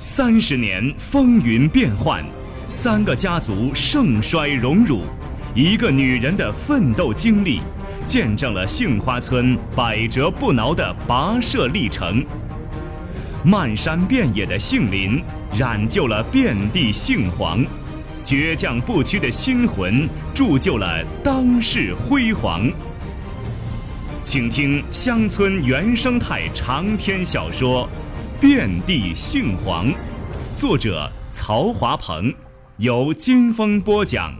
三十年风云变幻，三个家族盛衰荣辱，一个女人的奋斗经历，见证了杏花村百折不挠的跋涉历程。漫山遍野的杏林，染就了遍地杏黄；倔强不屈的心魂，铸就了当世辉煌。请听乡村原生态长篇小说《遍地杏黄》，作者曹华鹏，由金峰播讲。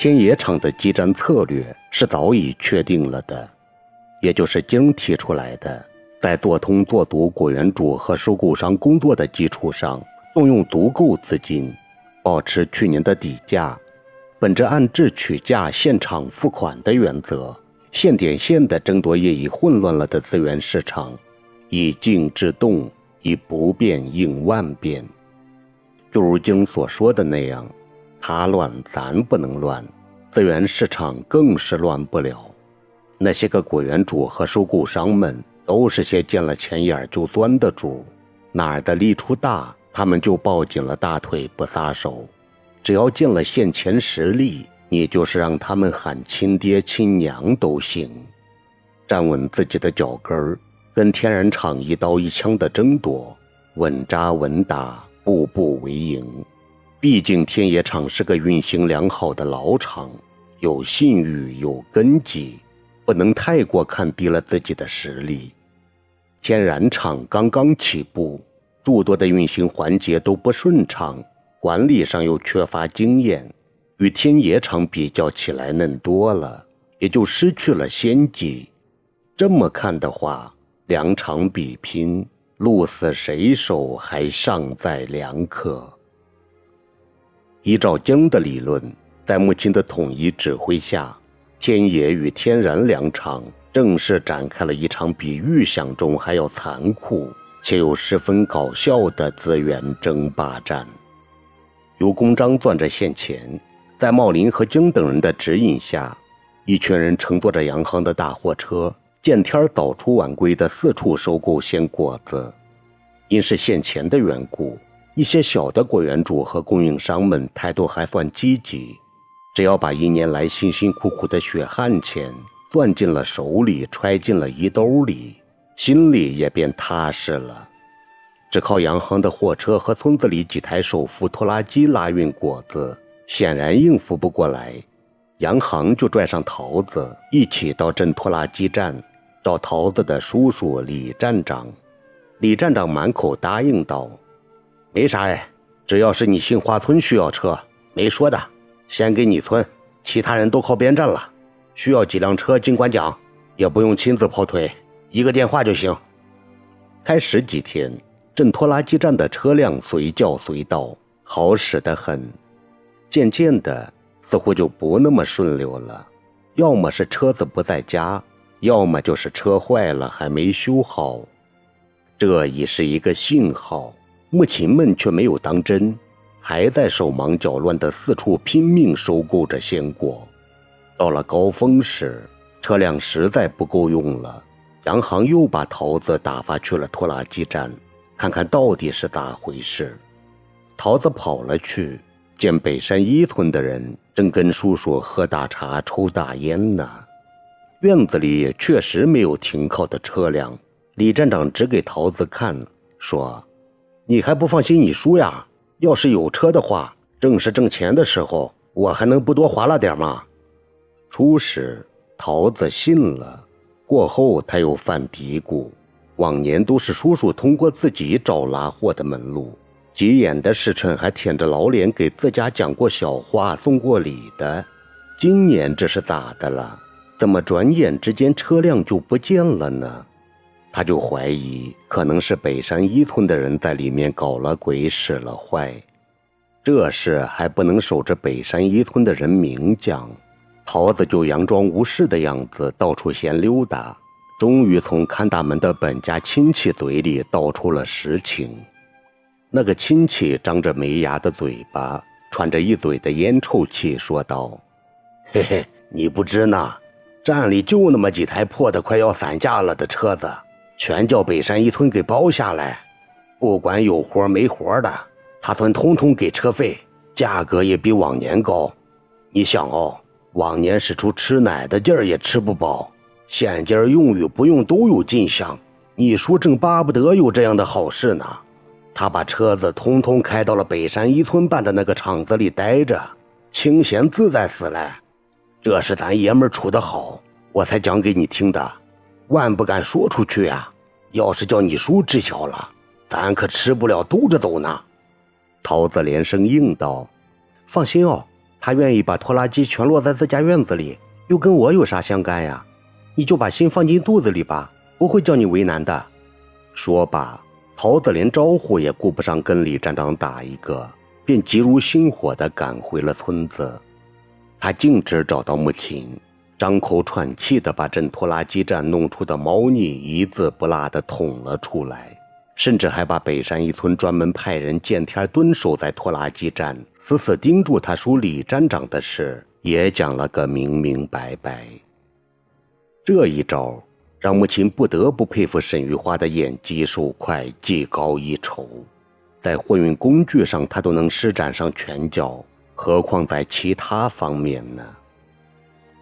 天野厂的激战策略是早已确定了的，也就是经提出来的。在做通做足果园主和收购商工作的基础上，动用足够资金，保持去年的底价，本着按质取价、现场付款的原则，现点现的争夺业已混乱了的资源市场，以静制动，以不变应万变。就如经所说的那样，他乱咱不能乱，资源市场更是乱不了。那些个果园主和收购商们。都是些见了钱眼就钻的主，哪儿的利处大，他们就抱紧了大腿不撒手。只要尽了现钱实力，你就是让他们喊亲爹亲娘都行。站稳自己的脚跟儿，跟天然厂一刀一枪的争夺，稳扎稳打，步步为营。毕竟天野厂是个运行良好的老厂，有信誉，有根基，不能太过看低了自己的实力。天然厂刚刚起步，诸多的运行环节都不顺畅，管理上又缺乏经验，与天野厂比较起来嫩多了，也就失去了先机。这么看的话，两场比拼，鹿死谁手还尚在两可。依照经的理论，在母亲的统一指挥下，天野与天然两厂。正式展开了一场比预想中还要残酷且又十分搞笑的资源争霸战。由公章攥着现钱，在茂林和京等人的指引下，一群人乘坐着洋行的大货车，见天早出晚归的四处收购鲜果子。因是现钱的缘故，一些小的果园主和供应商们态度还算积极，只要把一年来辛辛苦苦的血汗钱。攥进了手里，揣进了衣兜里，心里也便踏实了。只靠洋行的货车和村子里几台手扶拖拉机拉运果子，显然应付不过来。洋行就拽上桃子，一起到镇拖拉机站找桃子的叔叔李站长。李站长满口答应道：“没啥哎，只要是你杏花村需要车，没说的，先给你村，其他人都靠边站了。”需要几辆车，尽管讲，也不用亲自跑腿，一个电话就行。开始几天，镇拖拉机站的车辆随叫随到，好使得很。渐渐的，似乎就不那么顺溜了，要么是车子不在家，要么就是车坏了还没修好。这已是一个信号，牧禽们却没有当真，还在手忙脚乱的四处拼命收购着鲜果。到了高峰时，车辆实在不够用了，洋行又把桃子打发去了拖拉机站，看看到底是咋回事。桃子跑了去，见北山一村的人正跟叔叔喝大茶、抽大烟呢。院子里确实没有停靠的车辆。李站长指给桃子看，说：“你还不放心你叔呀？要是有车的话，正是挣钱的时候，我还能不多划拉点吗？”初时，桃子信了，过后他又犯嘀咕：往年都是叔叔通过自己找拉货的门路，急眼的时辰还舔着老脸给自家讲过小话、送过礼的。今年这是咋的了？怎么转眼之间车辆就不见了呢？他就怀疑，可能是北山一村的人在里面搞了鬼、使了坏。这事还不能守着北山一村的人明讲。桃子就佯装无事的样子，到处闲溜达，终于从看大门的本家亲戚嘴里道出了实情。那个亲戚张着没牙的嘴巴，喘着一嘴的烟臭气，说道：“嘿嘿，你不知呢，站里就那么几台破的快要散架了的车子，全叫北山一村给包下来。不管有活没活的，他村通通给车费，价格也比往年高。你想哦，往年使出吃奶的劲儿也吃不饱，现今儿用与不用都有进项。你说正巴不得有这样的好事呢。”他把车子通通开到了北山一村办的那个厂子里待着，清闲自在死了。这是咱爷们处的好，我才讲给你听的，万不敢说出去呀。要是叫你叔知晓了，咱可吃不了兜着走呢。桃子连声应道：“放心哦，他愿意把拖拉机全落在自家院子里，又跟我有啥相干呀？你就把心放进肚子里吧，不会叫你为难的。”说罢。桃子连招呼也顾不上跟李站长打一个，便急如星火地赶回了村子。他径直找到母亲，张口喘气地把镇拖拉机站弄出的猫腻一字不落地捅了出来，甚至还把北山一村专门派人见天蹲守在拖拉机站，死死盯住他叔李站长的事也讲了个明明白白。这一招。让母亲不得不佩服沈玉花的眼疾手快、技高一筹，在货运工具上她都能施展上拳脚，何况在其他方面呢？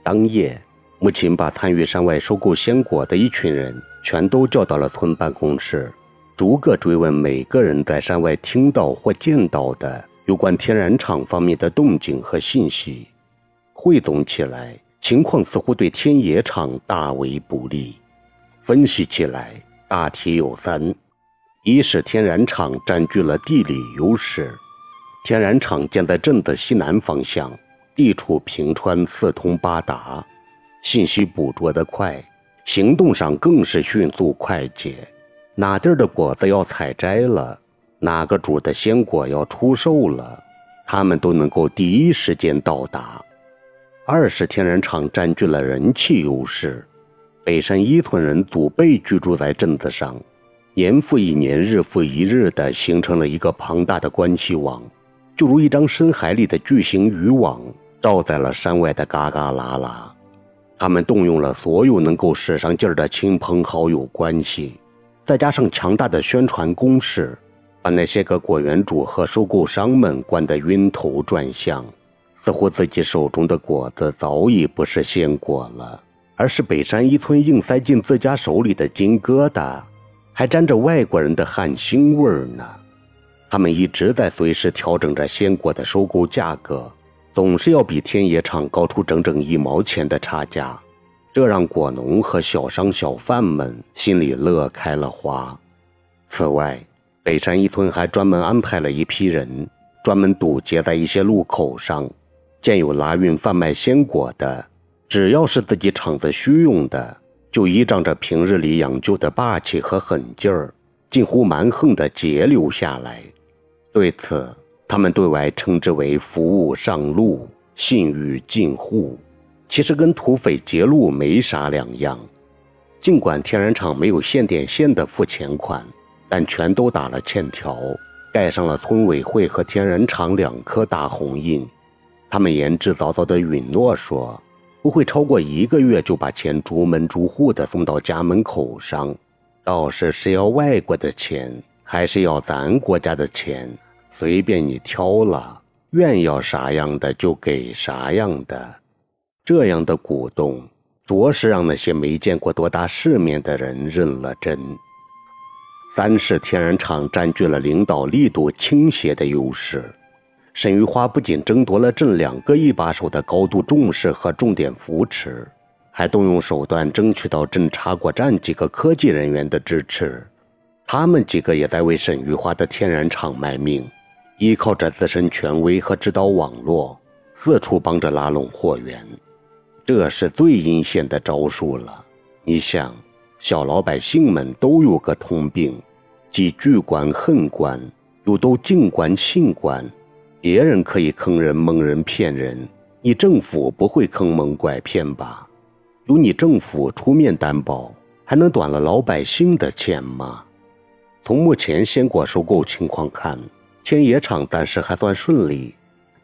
当夜，母亲把参与山外收购鲜果的一群人全都叫到了村办公室，逐个追问每个人在山外听到或见到的有关天然厂方面的动静和信息。汇总起来，情况似乎对天野厂大为不利。分析起来，大体有三：一是天然厂占据了地理优势，天然厂建在镇的西南方向，地处平川，四通八达，信息捕捉得快，行动上更是迅速快捷。哪地儿的果子要采摘了，哪个主的鲜果要出售了，他们都能够第一时间到达。二是天然厂占据了人气优势。北山一村人祖辈居住在镇子上，年复一年，日复一日的形成了一个庞大的关系网，就如一张深海里的巨型渔网，罩在了山外的嘎嘎啦啦。他们动用了所有能够使上劲儿的亲朋好友关系，再加上强大的宣传攻势，把那些个果园主和收购商们灌得晕头转向，似乎自己手中的果子早已不是鲜果了。而是北山一村硬塞进自家手里的金疙瘩，还沾着外国人的汗腥味儿呢。他们一直在随时调整着鲜果的收购价格，总是要比天野厂高出整整一毛钱的差价，这让果农和小商小贩们心里乐开了花。此外，北山一村还专门安排了一批人，专门堵截在一些路口上，见有拉运贩卖鲜果的。只要是自己厂子需用的，就依仗着平日里养就的霸气和狠劲儿，近乎蛮横地截留下来。对此，他们对外称之为“服务上路，信誉进户”，其实跟土匪劫路没啥两样。尽管天然厂没有现点现的付钱款，但全都打了欠条，盖上了村委会和天然厂两颗大红印。他们言之凿凿地允诺说。不会超过一个月就把钱逐门逐户的送到家门口上，倒是是要外国的钱，还是要咱国家的钱，随便你挑了，愿要啥样的就给啥样的。这样的鼓动，着实让那些没见过多大世面的人认了真。三是天然厂占据了领导力度倾斜的优势。沈玉花不仅争夺了镇两个一把手的高度重视和重点扶持，还动用手段争取到镇茶果站几个科技人员的支持。他们几个也在为沈玉花的天然厂卖命，依靠着自身权威和指导网络，四处帮着拉拢货源。这是最阴险的招数了。你想，小老百姓们都有个通病，既惧官恨官，又都敬官信官。别人可以坑人、蒙人、骗人，你政府不会坑蒙拐骗吧？由你政府出面担保，还能短了老百姓的钱吗？从目前鲜果收购情况看，天野厂暂时还算顺利，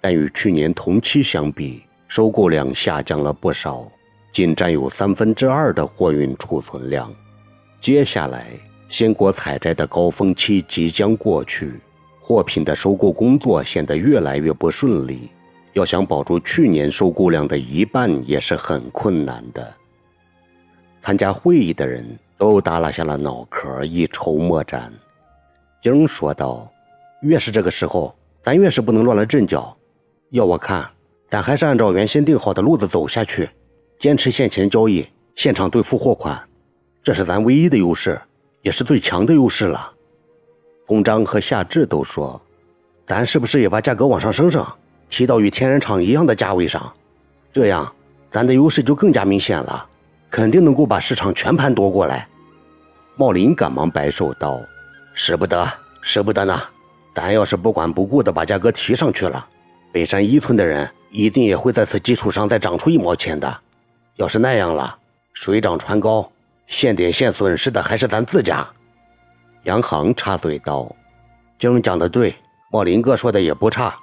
但与去年同期相比，收购量下降了不少，仅占有三分之二的货运储存量。接下来，鲜果采摘的高峰期即将过去，货品的收购工作显得越来越不顺利。要想保住去年收购量的一半，也是很困难的。参加会议的人都耷拉下了脑壳，一筹莫展。英说道：“越是这个时候，咱越是不能乱了阵脚。要我看，咱还是按照原先定好的路子走下去，坚持现钱交易，现场兑付货款，这是咱唯一的优势，也是最强的优势了。”公章和夏至都说：“咱是不是也把价格往上升升，提到与天然厂一样的价位上？这样，咱的优势就更加明显了。”肯定能够把市场全盘夺过来。茂林赶忙摆手道：“使不得，使不得呢！咱要是不管不顾的把价格提上去了，北山一村的人一定也会在此基础上再涨出一毛钱的。要是那样了，水涨船高，现点现损失的还是咱自家。”杨行插嘴道：“晶讲的对，茂林哥说的也不差，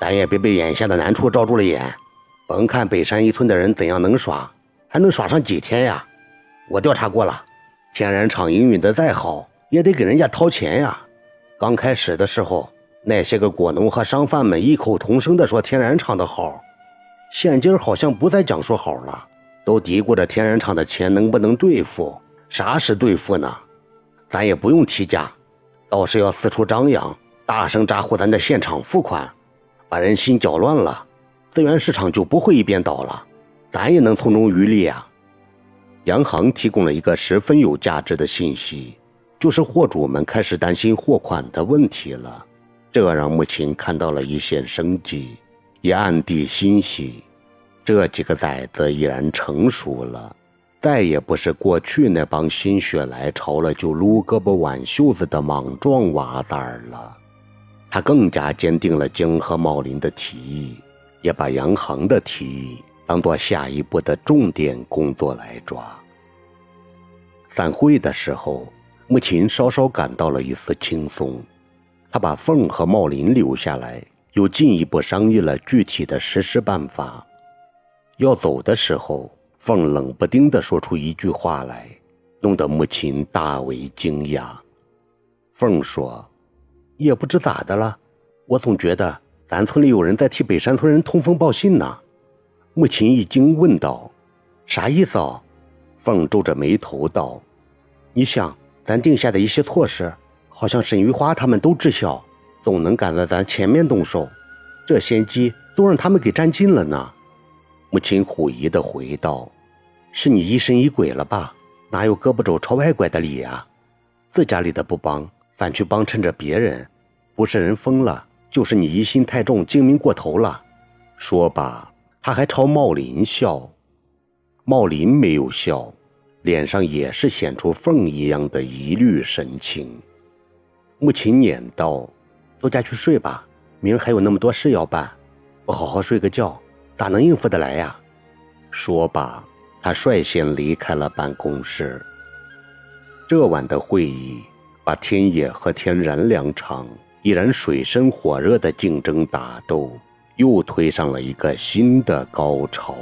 咱也别被眼下的难处罩住了眼。甭看北山一村的人怎样能耍。”还能耍上几天呀？我调查过了，天然厂营运的再好，也得给人家掏钱呀。刚开始的时候，那些个果农和商贩们异口同声地说天然厂的好，现今好像不再讲说好了，都嘀咕着天然厂的钱能不能兑付？啥时兑付呢？咱也不用提价，倒是要四处张扬，大声咋呼咱的现场付款，把人心搅乱了，资源市场就不会一边倒了。咱也能从中渔利啊！洋行提供了一个十分有价值的信息，就是货主们开始担心货款的问题了。这让母亲看到了一线生机，也暗地欣喜。这几个崽子已然成熟了，再也不是过去那帮心血来潮了就撸胳膊挽袖子的莽撞娃崽了。他更加坚定了江和茂林的提议，也把杨恒的提议。当做下一步的重点工作来抓。散会的时候，母亲稍稍感到了一丝轻松，她把凤和茂林留下来，又进一步商议了具体的实施办法。要走的时候，凤冷不丁地说出一句话来，弄得母亲大为惊讶。凤说：“也不知咋的了，我总觉得咱村里有人在替北山村人通风报信呢。”母亲一惊，问道：“啥意思？”哦？”凤皱着眉头道：“你想，咱定下的一些措施，好像沈玉花他们都知晓，总能赶在咱前面动手，这先机都让他们给占尽了呢。”母亲狐疑的回道：“是你疑神疑鬼了吧？哪有胳膊肘朝外拐的理呀？自家里的不帮，反去帮衬着别人，不是人疯了，就是你疑心太重，精明过头了。”说罢。他还朝茂林笑，茂林没有笑，脸上也是显出凤一样的疑虑神情。母亲撵道：“都家去睡吧，明儿还有那么多事要办，不好好睡个觉，咋能应付得来呀？”说罢，他率先离开了办公室。这晚的会议，把天野和天然两场已然水深火热的竞争打斗。又推上了一个新的高潮。